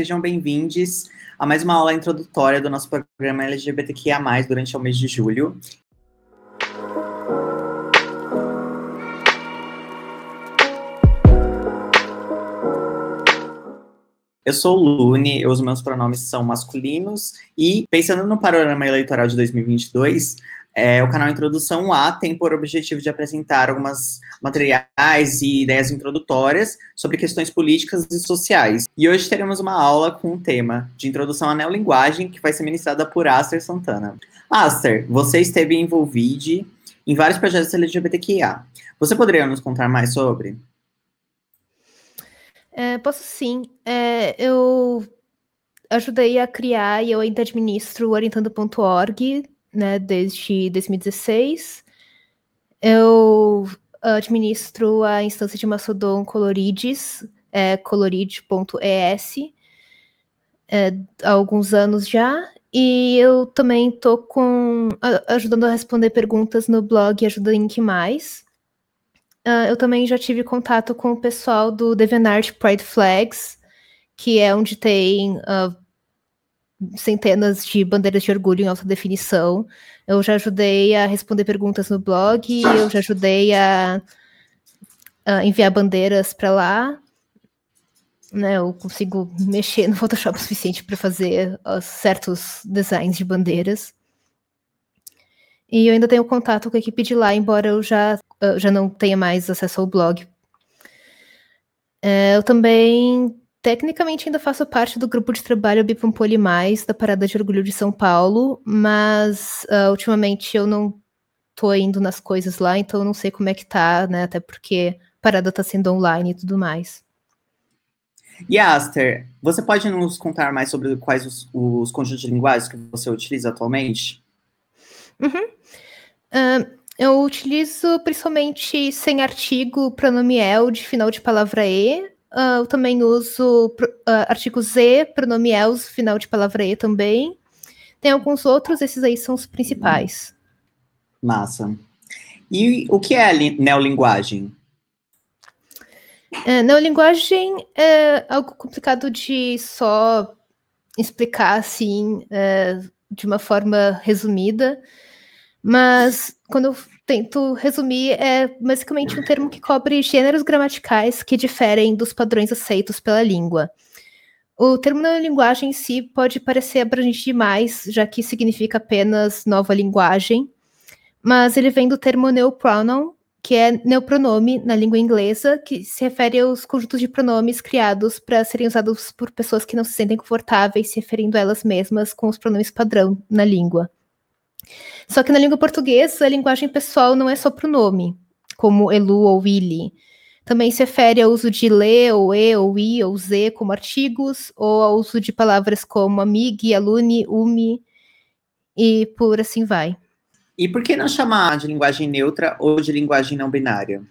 Sejam bem-vindos a mais uma aula introdutória do nosso programa LGBTQIA+, durante o mês de julho. Eu sou o Lune, os meus pronomes são masculinos, e pensando no panorama eleitoral de 2022, é, o canal Introdução A tem por objetivo de apresentar algumas materiais e ideias introdutórias sobre questões políticas e sociais. E hoje teremos uma aula com o tema de Introdução à Neolinguagem, que vai ser ministrada por Aster Santana. Aster, você esteve envolvido em vários projetos LGBTQIA. Você poderia nos contar mais sobre? É, posso sim. É, eu ajudei a criar e eu ainda administro orientando.org, né, desde 2016. Eu administro a instância de Mastodon Colorides, é, coloride.es, é, há alguns anos já, e eu também estou ajudando a responder perguntas no blog Ajuda Link Mais. Uh, eu também já tive contato com o pessoal do DeviantArt Pride Flags, que é onde tem uh, centenas de bandeiras de orgulho em alta definição. Eu já ajudei a responder perguntas no blog, eu já ajudei a, a enviar bandeiras para lá. Né, eu consigo mexer no Photoshop o suficiente para fazer uh, certos designs de bandeiras. E eu ainda tenho contato com a equipe de lá, embora eu já, eu já não tenha mais acesso ao blog. É, eu também Tecnicamente ainda faço parte do grupo de trabalho Bipampoli Mais, da Parada de Orgulho de São Paulo, mas uh, ultimamente eu não tô indo nas coisas lá, então eu não sei como é que tá, né? Até porque a parada tá sendo online e tudo mais. E Aster, você pode nos contar mais sobre quais os, os conjuntos de linguagens que você utiliza atualmente? Uhum. Uh, eu utilizo principalmente sem artigo, pronome el de final de palavra e, Uh, eu também uso uh, artigo Z, pronome else, final de palavra E também. Tem alguns outros, esses aí são os principais. Massa. E o que é neolinguagem? É, neolinguagem é algo complicado de só explicar assim, é, de uma forma resumida, mas quando eu tento resumir, é basicamente um termo que cobre gêneros gramaticais que diferem dos padrões aceitos pela língua. O termo neolinguagem em si pode parecer abrangente demais, já que significa apenas nova linguagem, mas ele vem do termo neopronoun, que é neopronome na língua inglesa, que se refere aos conjuntos de pronomes criados para serem usados por pessoas que não se sentem confortáveis se referindo a elas mesmas com os pronomes padrão na língua. Só que na língua portuguesa, a linguagem pessoal não é só pronome, como elu ou ili. Também se refere ao uso de le, ou e, ou i, ou z como artigos, ou ao uso de palavras como amigue, alune, umi, e por assim vai. E por que não chamar de linguagem neutra ou de linguagem não binária?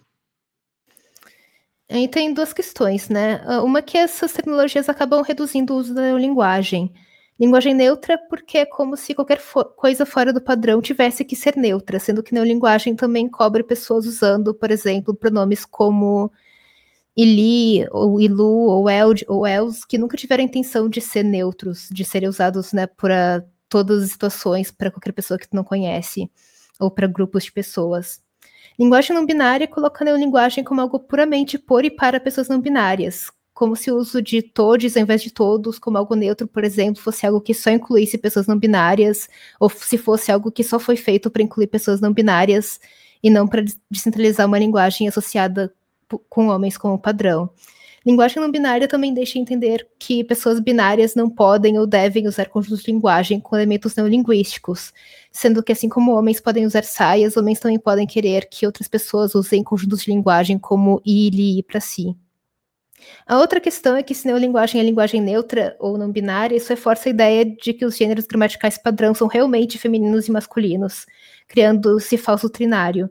Aí tem duas questões, né? Uma que essas tecnologias acabam reduzindo o uso da linguagem. Linguagem neutra porque é como se qualquer fo coisa fora do padrão tivesse que ser neutra, sendo que neolinguagem também cobre pessoas usando, por exemplo, pronomes como ili, ou ilu, ou eld, ou els, que nunca tiveram a intenção de ser neutros, de serem usados né, para todas as situações, para qualquer pessoa que tu não conhece, ou para grupos de pessoas. Linguagem não binária coloca a neolinguagem como algo puramente por e para pessoas não binárias, como se o uso de todos ao invés de todos, como algo neutro, por exemplo, fosse algo que só incluísse pessoas não binárias, ou se fosse algo que só foi feito para incluir pessoas não binárias e não para descentralizar uma linguagem associada com homens como padrão. Linguagem não binária também deixa entender que pessoas binárias não podem ou devem usar conjuntos de linguagem com elementos neolinguísticos, sendo que assim como homens podem usar saias, homens também podem querer que outras pessoas usem conjuntos de linguagem como ele para si. A outra questão é que se neolinguagem é linguagem neutra ou não binária, isso reforça a ideia de que os gêneros gramaticais padrão são realmente femininos e masculinos, criando-se falso trinário.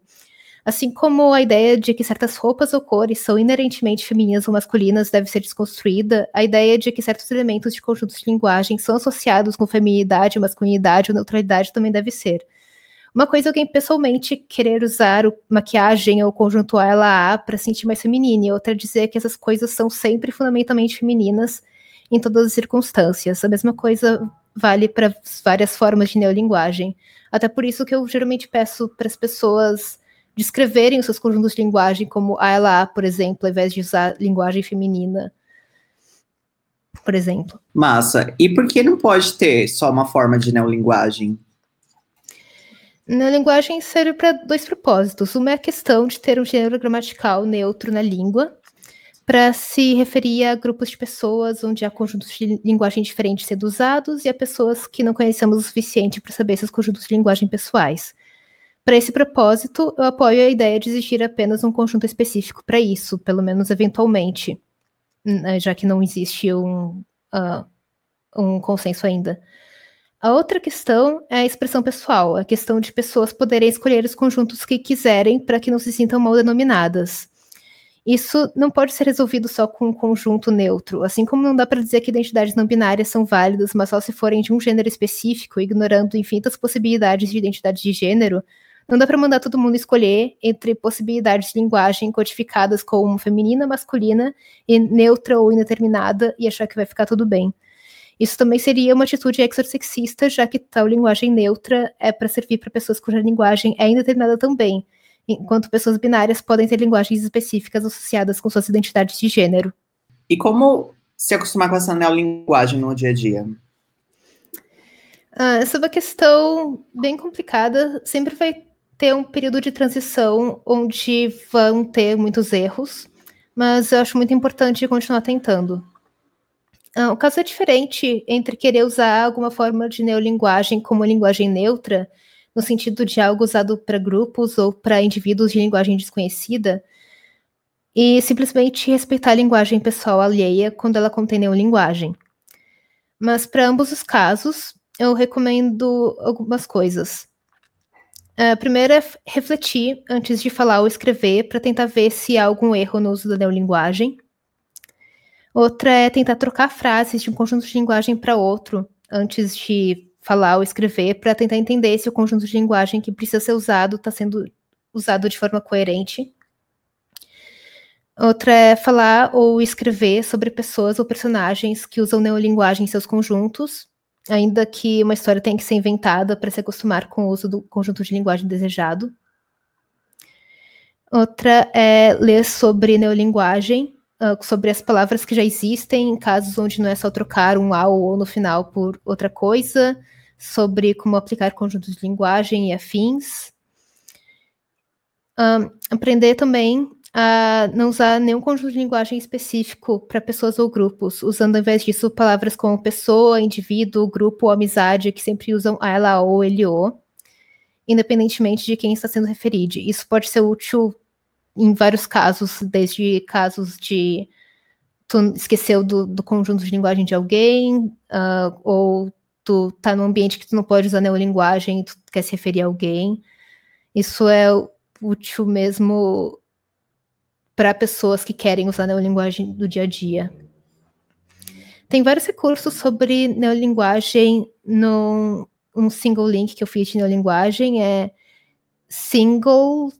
Assim como a ideia de que certas roupas ou cores são inerentemente femininas ou masculinas deve ser desconstruída, a ideia de que certos elementos de conjuntos de linguagem são associados com feminilidade, masculinidade ou neutralidade também deve ser. Uma coisa é alguém pessoalmente querer usar o, maquiagem ou conjunto ela a para sentir mais feminina, e outra é dizer que essas coisas são sempre fundamentalmente femininas em todas as circunstâncias. A mesma coisa vale para várias formas de neolinguagem. Até por isso que eu geralmente peço para as pessoas descreverem os seus conjuntos de linguagem, como a ela, por exemplo, ao invés de usar linguagem feminina, por exemplo. Massa. E por que não pode ter só uma forma de neolinguagem? Neolinguagem serve para dois propósitos. Uma é a questão de ter um gênero gramatical neutro na língua, para se referir a grupos de pessoas onde há conjuntos de linguagem diferentes sendo usados e a pessoas que não conhecemos o suficiente para saber esses conjuntos de linguagem pessoais. Para esse propósito, eu apoio a ideia de existir apenas um conjunto específico para isso, pelo menos eventualmente, né, já que não existe um, uh, um consenso ainda. A outra questão é a expressão pessoal, a questão de pessoas poderem escolher os conjuntos que quiserem para que não se sintam mal denominadas. Isso não pode ser resolvido só com um conjunto neutro, assim como não dá para dizer que identidades não binárias são válidas, mas só se forem de um gênero específico, ignorando infinitas possibilidades de identidade de gênero, não dá para mandar todo mundo escolher entre possibilidades de linguagem codificadas como feminina, masculina e neutra ou indeterminada e achar que vai ficar tudo bem. Isso também seria uma atitude exorsexista, já que tal linguagem neutra é para servir para pessoas cuja linguagem é indeterminada também, enquanto pessoas binárias podem ter linguagens específicas associadas com suas identidades de gênero. E como se acostumar com essa neolinguagem no dia a dia? Ah, essa é uma questão bem complicada. Sempre vai ter um período de transição onde vão ter muitos erros, mas eu acho muito importante continuar tentando. Ah, o caso é diferente entre querer usar alguma forma de neolinguagem como linguagem neutra no sentido de algo usado para grupos ou para indivíduos de linguagem desconhecida, e simplesmente respeitar a linguagem pessoal alheia quando ela contém neolinguagem. Mas para ambos os casos, eu recomendo algumas coisas. A primeira é refletir antes de falar ou escrever para tentar ver se há algum erro no uso da neolinguagem. Outra é tentar trocar frases de um conjunto de linguagem para outro antes de falar ou escrever para tentar entender se o conjunto de linguagem que precisa ser usado está sendo usado de forma coerente. Outra é falar ou escrever sobre pessoas ou personagens que usam neolinguagem em seus conjuntos, ainda que uma história tenha que ser inventada para se acostumar com o uso do conjunto de linguagem desejado. Outra é ler sobre neolinguagem, uh, sobre as palavras que já existem, em casos onde não é só trocar um A ou no final por outra coisa, sobre como aplicar conjuntos de linguagem e afins. Um, aprender também a não usar nenhum conjunto de linguagem específico para pessoas ou grupos, usando ao invés disso palavras como pessoa, indivíduo, grupo ou amizade, que sempre usam ela ou ele ou, independentemente de quem está sendo referido. Isso pode ser útil em vários casos, desde casos de tu esqueceu do, do conjunto de linguagem de alguém, uh, ou tu tá num ambiente que tu não pode usar neolinguagem e tu quer se referir a alguém. Isso é útil mesmo para pessoas que querem usar neolinguagem do dia a dia. Tem vários recursos sobre neolinguagem no um single link que eu fiz de neolinguagem é single.ink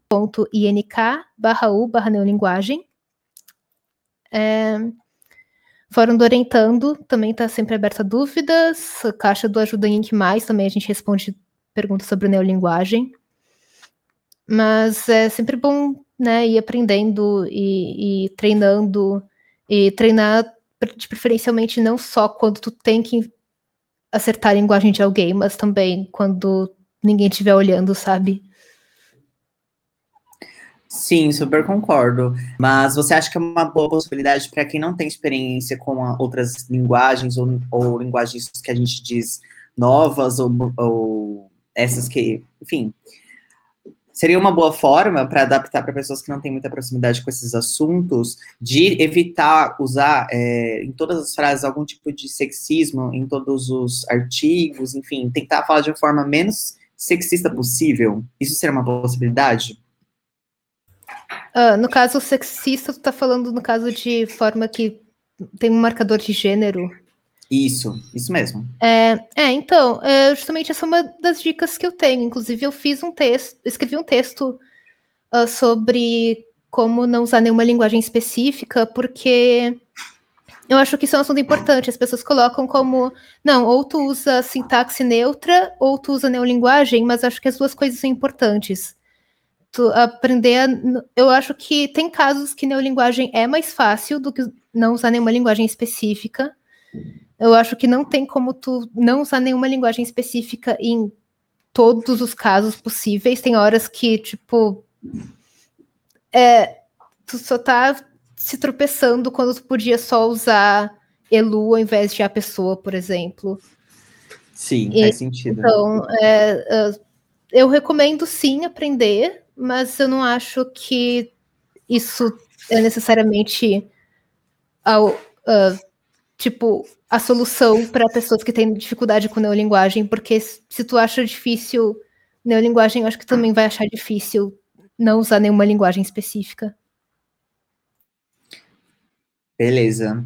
barra u barra neolinguagem. É, Fórum do Orientando também está sempre aberto a dúvidas. A caixa do Ajuda Inc. Mais também a gente responde perguntas sobre neolinguagem. Mas é sempre bom né, ir aprendendo e, e treinando. E treinar, de preferencialmente, não só quando tu tem que acertar a linguagem de alguém, mas também quando ninguém estiver olhando, sabe? Sim, super concordo. Mas você acha que é uma boa possibilidade para quem não tem experiência com outras linguagens ou, ou, linguagens que a gente diz novas ou, ou essas que, enfim, seria uma boa forma para adaptar para pessoas que não têm muita proximidade com esses assuntos, de evitar usar é, em todas as frases algum tipo de sexismo, em todos os artigos, enfim, tentar falar de uma forma menos sexista possível. Isso seria uma possibilidade? Uh, no caso sexista, tu tá falando no caso de forma que tem um marcador de gênero. Isso, isso mesmo. É, é então, é, justamente essa é uma das dicas que eu tenho. Inclusive, eu fiz um texto, escrevi um texto uh, sobre como não usar nenhuma linguagem específica, porque eu acho que isso é um assunto importante. As pessoas colocam como, não, ou tu usa sintaxe neutra, ou tu usa neolinguagem, mas acho que as duas coisas são importantes. Tu aprender a, Eu acho que tem casos que neolinguagem é mais fácil do que não usar nenhuma linguagem específica. Eu acho que não tem como tu não usar nenhuma linguagem específica em todos os casos possíveis. Tem horas que, tipo, é, tu só tá se tropeçando quando tu podia só usar Elu ao invés de a pessoa, por exemplo. Sim, e, faz sentido. Então, é, é, eu recomendo sim aprender, mas eu não acho que isso é necessariamente uh, tipo a solução para pessoas que têm dificuldade com neolinguagem, porque se tu acha difícil neolinguagem, eu acho que também vai achar difícil não usar nenhuma linguagem específica. Beleza.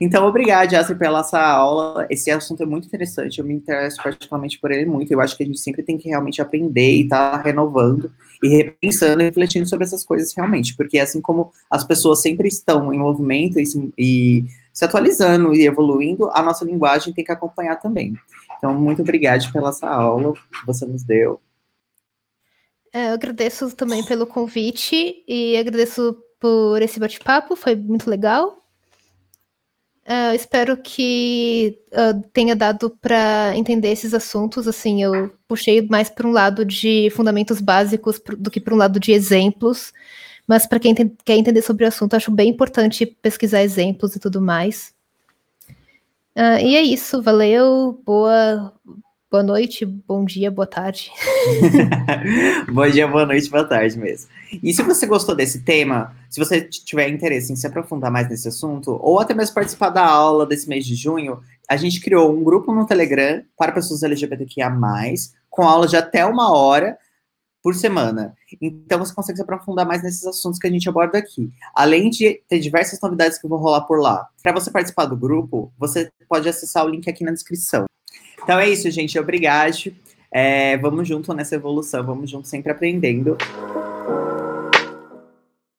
Então, obrigado, Jasper, pela essa aula. Esse assunto é muito interessante, eu me interesso particularmente por ele muito. Eu acho que a gente sempre tem que realmente aprender e estar tá renovando e repensando e refletindo sobre essas coisas realmente, porque assim como as pessoas sempre estão em movimento e se, e se atualizando e evoluindo, a nossa linguagem tem que acompanhar também. Então, muito obrigado pela essa aula que você nos deu. É, eu agradeço também pelo convite e agradeço por esse bate-papo, foi muito legal. Uh, espero que uh, tenha dado para entender esses assuntos. Assim, eu puxei mais para um lado de fundamentos básicos do que para um lado de exemplos. Mas para quem quer entender sobre o assunto, acho bem importante pesquisar exemplos e tudo mais. Uh, e é isso, valeu, boa, boa noite, bom dia, boa tarde. bom dia, boa noite, boa tarde mesmo. E se você gostou desse tema, se você tiver interesse em se aprofundar mais nesse assunto, ou até mesmo participar da aula desse mês de junho, a gente criou um grupo no Telegram para pessoas LGBTQIA+, com aulas de até uma hora por semana. Então você consegue se aprofundar mais nesses assuntos que a gente aborda aqui. Além de ter diversas novidades que vão rolar por lá. Para você participar do grupo, você pode acessar o link aqui na descrição. Então é isso, gente. Obrigado. É, vamos junto nessa evolução, vamos junto sempre aprendendo.